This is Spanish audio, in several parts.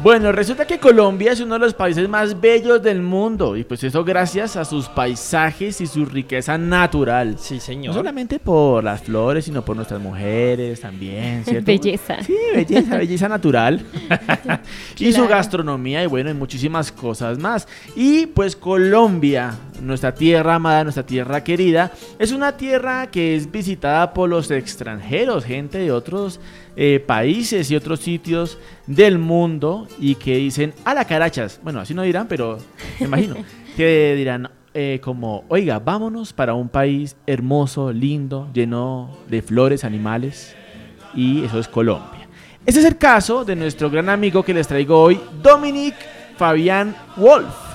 Bueno, resulta que Colombia es uno de los países más bellos del mundo y pues eso gracias a sus paisajes y su riqueza natural. Sí, No señor. solamente por las flores, sino por nuestras mujeres también, ¿cierto? Belleza. Sí, belleza, belleza natural. y su gastronomía y bueno, y muchísimas cosas más. Y pues Colombia, nuestra tierra amada, nuestra tierra querida, es una tierra que es visitada por los extranjeros, gente de otros eh, países y otros sitios del mundo y que dicen a la carachas. Bueno, así no dirán, pero me imagino que dirán eh, como, oiga, vámonos para un país hermoso, lindo, lleno de flores, animales y eso es Colombia. Ese es el caso de nuestro gran amigo que les traigo hoy, Dominic Fabián Wolf.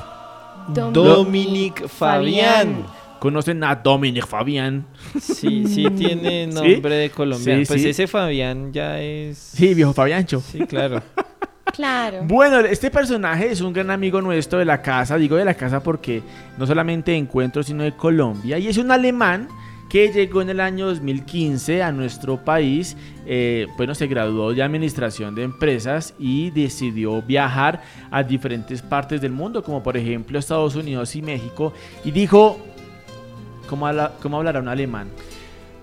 Dominic Fabián. ¿Conocen a Dominic Fabián? Sí, sí tiene ¿Sí? nombre de colombiano. Sí, pues sí. ese Fabián ya es... Sí, viejo Fabiancho. Sí, claro. Claro. Bueno, este personaje es un gran amigo nuestro de la casa, digo de la casa porque no solamente de encuentro, sino de Colombia, y es un alemán que llegó en el año 2015 a nuestro país, eh, bueno, se graduó de administración de empresas y decidió viajar a diferentes partes del mundo, como por ejemplo Estados Unidos y México, y dijo, ¿cómo, habla- cómo hablará un alemán?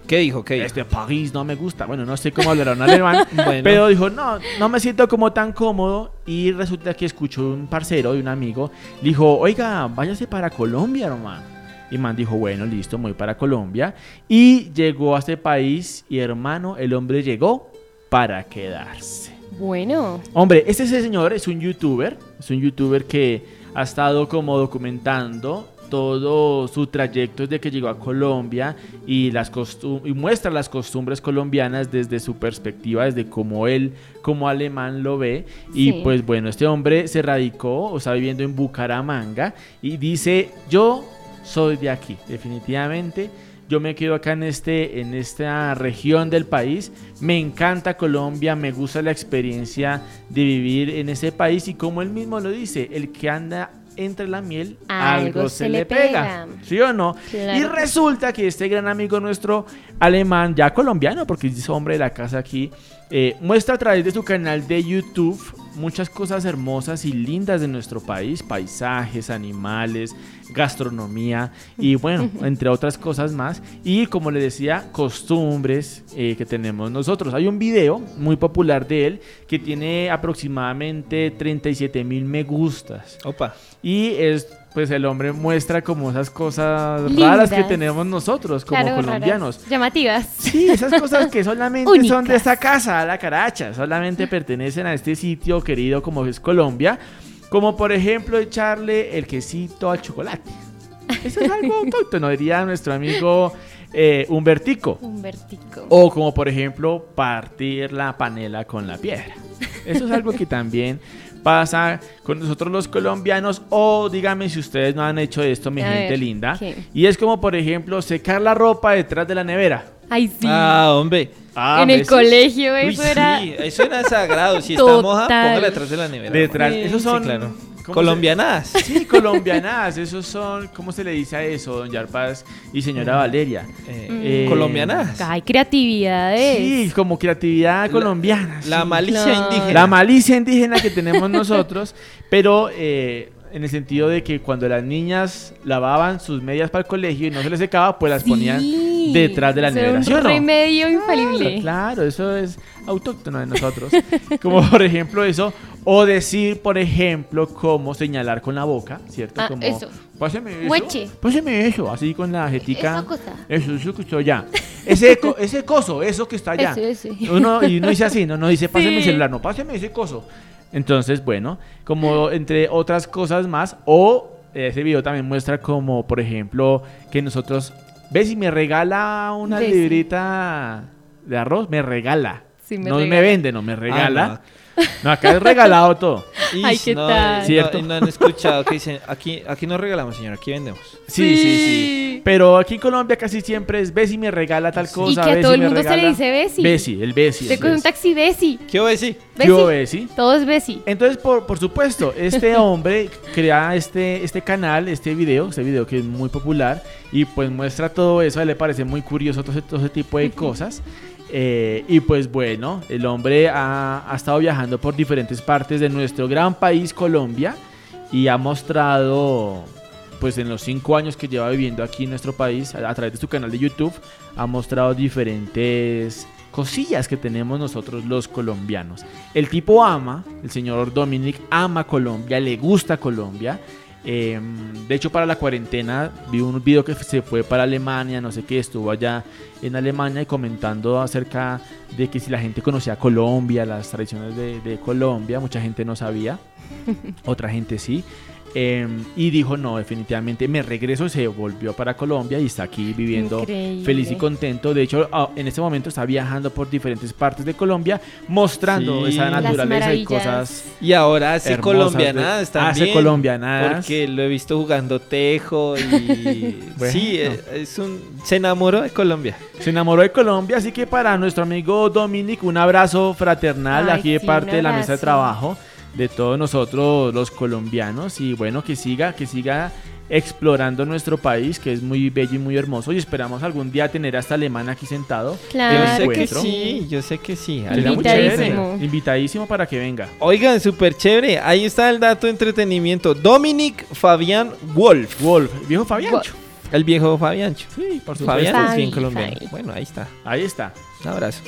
¿Qué dijo? ¿Qué dijo? Este París no me gusta, bueno, no sé cómo hablará un alemán, Bueno. pero dijo, no, no me siento como tan cómodo. Y resulta que escuchó un parcero y un amigo. Le dijo, oiga, váyase para Colombia, hermano. Y man dijo, bueno, listo, me voy para Colombia. Y llegó a este país y hermano, el hombre llegó para quedarse. Bueno. Hombre, este señor es un youtuber, es un youtuber que ha estado como documentando todo su trayecto desde que llegó a Colombia y, las y muestra las costumbres colombianas desde su perspectiva, desde cómo él como alemán lo ve. Y pues bueno, este hombre se radicó o está viviendo en Bucaramanga y dice, yo soy de aquí, definitivamente. Yo me quedo acá en, este, en esta región del país. Me encanta Colombia, me gusta la experiencia de vivir en ese país y como él mismo lo dice, el que anda entre la miel, algo, se, le pega. ¿Sí o no? Claro Y resulta que este gran amigo nuestro alemán, ya colombiano, porque es hombre de la casa aquí, eh, muestra a través de su canal de YouTube muchas cosas hermosas y lindas de nuestro país, paisajes, animales, gastronomía y bueno, entre otras cosas más. Y como le decía, costumbres eh, que tenemos nosotros. Hay un video muy popular de él que tiene aproximadamente 37 mil me gustas. Opa. Y es, pues el hombre muestra como esas cosas raras que tenemos nosotros como Claro, colombianos. raras, Llamativas. Sí, esas cosas que solamente son de esta casa, la caracha, solamente pertenecen a este sitio querido como es Colombia. Como por ejemplo echarle el quesito al chocolate. Eso es algo autóctono, diría nuestro amigo eh, Humbertico. Humbertico. O como por ejemplo partir la panela con la piedra. Eso es algo que también pasa con nosotros los colombianos. O díganme si ustedes no han hecho esto, mi A gente ver, linda. ¿qué? Y es como por ejemplo secar la ropa detrás de la nevera. Ay, sí. Ah, hombre. Ah, en el ¿ves? colegio Uy, eso era... sí, eso era sagrado. Si está Total. moja, póngala detrás de la nevera. Detrás. Sí, Esos Sí, son. claro. ¿Cómo se- Colombianadas. Sí, colombianadas. Esos son. ¿Cómo se le dice a eso, don Yarpaz y señora Valeria? Eh, Eh, colombianadas. Ay, creatividades. Sí, como creatividad La- colombiana. La sí. malicia Claro. indígena. La malicia indígena que tenemos nosotros, pero eh, en el sentido de que cuando las niñas lavaban sus medias para el colegio y no se les secaba, pues las ponían detrás de la nevera. un ¿sí o no? remedio infalible. Claro, eso es autóctono de nosotros. Como por ejemplo eso, o decir, por ejemplo, cómo señalar con la boca, ¿cierto? Ah, como, eso. Páseme eso. Mueche. Páseme eso, así con la jetica. Esa cosa. Eso, eso que está allá. Ese, co- ese coso, eso que está allá. Ese, ese. Uno, y uno dice así, no, no dice, páseme el Sí. celular, no, páseme ese coso. Entonces, bueno, como entre otras cosas más, o ese video también muestra como, por ejemplo, que nosotros, ves si me regala una Bessie. librita de arroz, me regala. Sí, me no me vende, no me regala. Ah, no. acá es regalado todo. Ish, Ay, ¿qué no, tal? No, han escuchado que dicen, aquí, aquí no regalamos, señor, aquí vendemos. Sí, sí, sí. Sí. Pero aquí en Colombia casi siempre es Bessie me regala tal cosa. Y que a Bessie todo el mundo se le dice Bessie. Bessie, el Bessie. Te coge un Bessie. taxi Bessie. ¿Qué? ¿Qué hubo, Bessie. Bessie? Todo es Bessie. Entonces, por, por supuesto, este hombre crea este, este canal, este video, este video que es muy popular y pues muestra todo eso, a él le parece muy curioso todo ese, todo ese tipo de cosas. Eh, y pues bueno, el hombre ha, ha estado viajando por diferentes partes de nuestro gran país, Colombia, y ha mostrado, pues en los cinco años que lleva viviendo aquí en nuestro país, a, a través de su canal de YouTube, ha mostrado diferentes cosillas que tenemos nosotros los colombianos. El tipo ama, el señor Dominic ama Colombia, le gusta Colombia. Eh, de hecho, para la cuarentena vi un video que se fue para Alemania, no sé qué, estuvo allá en Alemania y comentando acerca de que si la gente conocía Colombia, las tradiciones de, de Colombia, mucha gente no sabía, otra gente sí. Eh, y dijo, no, definitivamente me regreso, se volvió para Colombia y está aquí viviendo Increíble. feliz y contento. De hecho, ah, en este momento está viajando por diferentes partes de Colombia, mostrando Sí. esa naturaleza y cosas Y ahora hace colombianadas también. Hace colombianadas. Porque lo he visto jugando tejo y... Bueno. Sí, eh, es un... Se enamoró de Colombia. Se enamoró de Colombia, así que para nuestro amigo Dominic, un abrazo fraternal Ay, aquí de sí, parte de la mesa de trabajo de todos nosotros los colombianos y bueno, que siga, que siga explorando nuestro país, que es muy bello y muy hermoso y esperamos algún día tener hasta alemán aquí sentado. Claro yo sé que sí, yo sé que sí. Invitadísimo. chévere. Invitadísimo para que venga. Oigan, súper chévere. Ahí está el dato de entretenimiento. Dominic Fabián Wolf. Wolf, viejo Fabiancho. El viejo Fabiancho. Sí, por supuesto. Fabián es bien colombiano. Fabi. Bueno, ahí está. Ahí está. Un abrazo.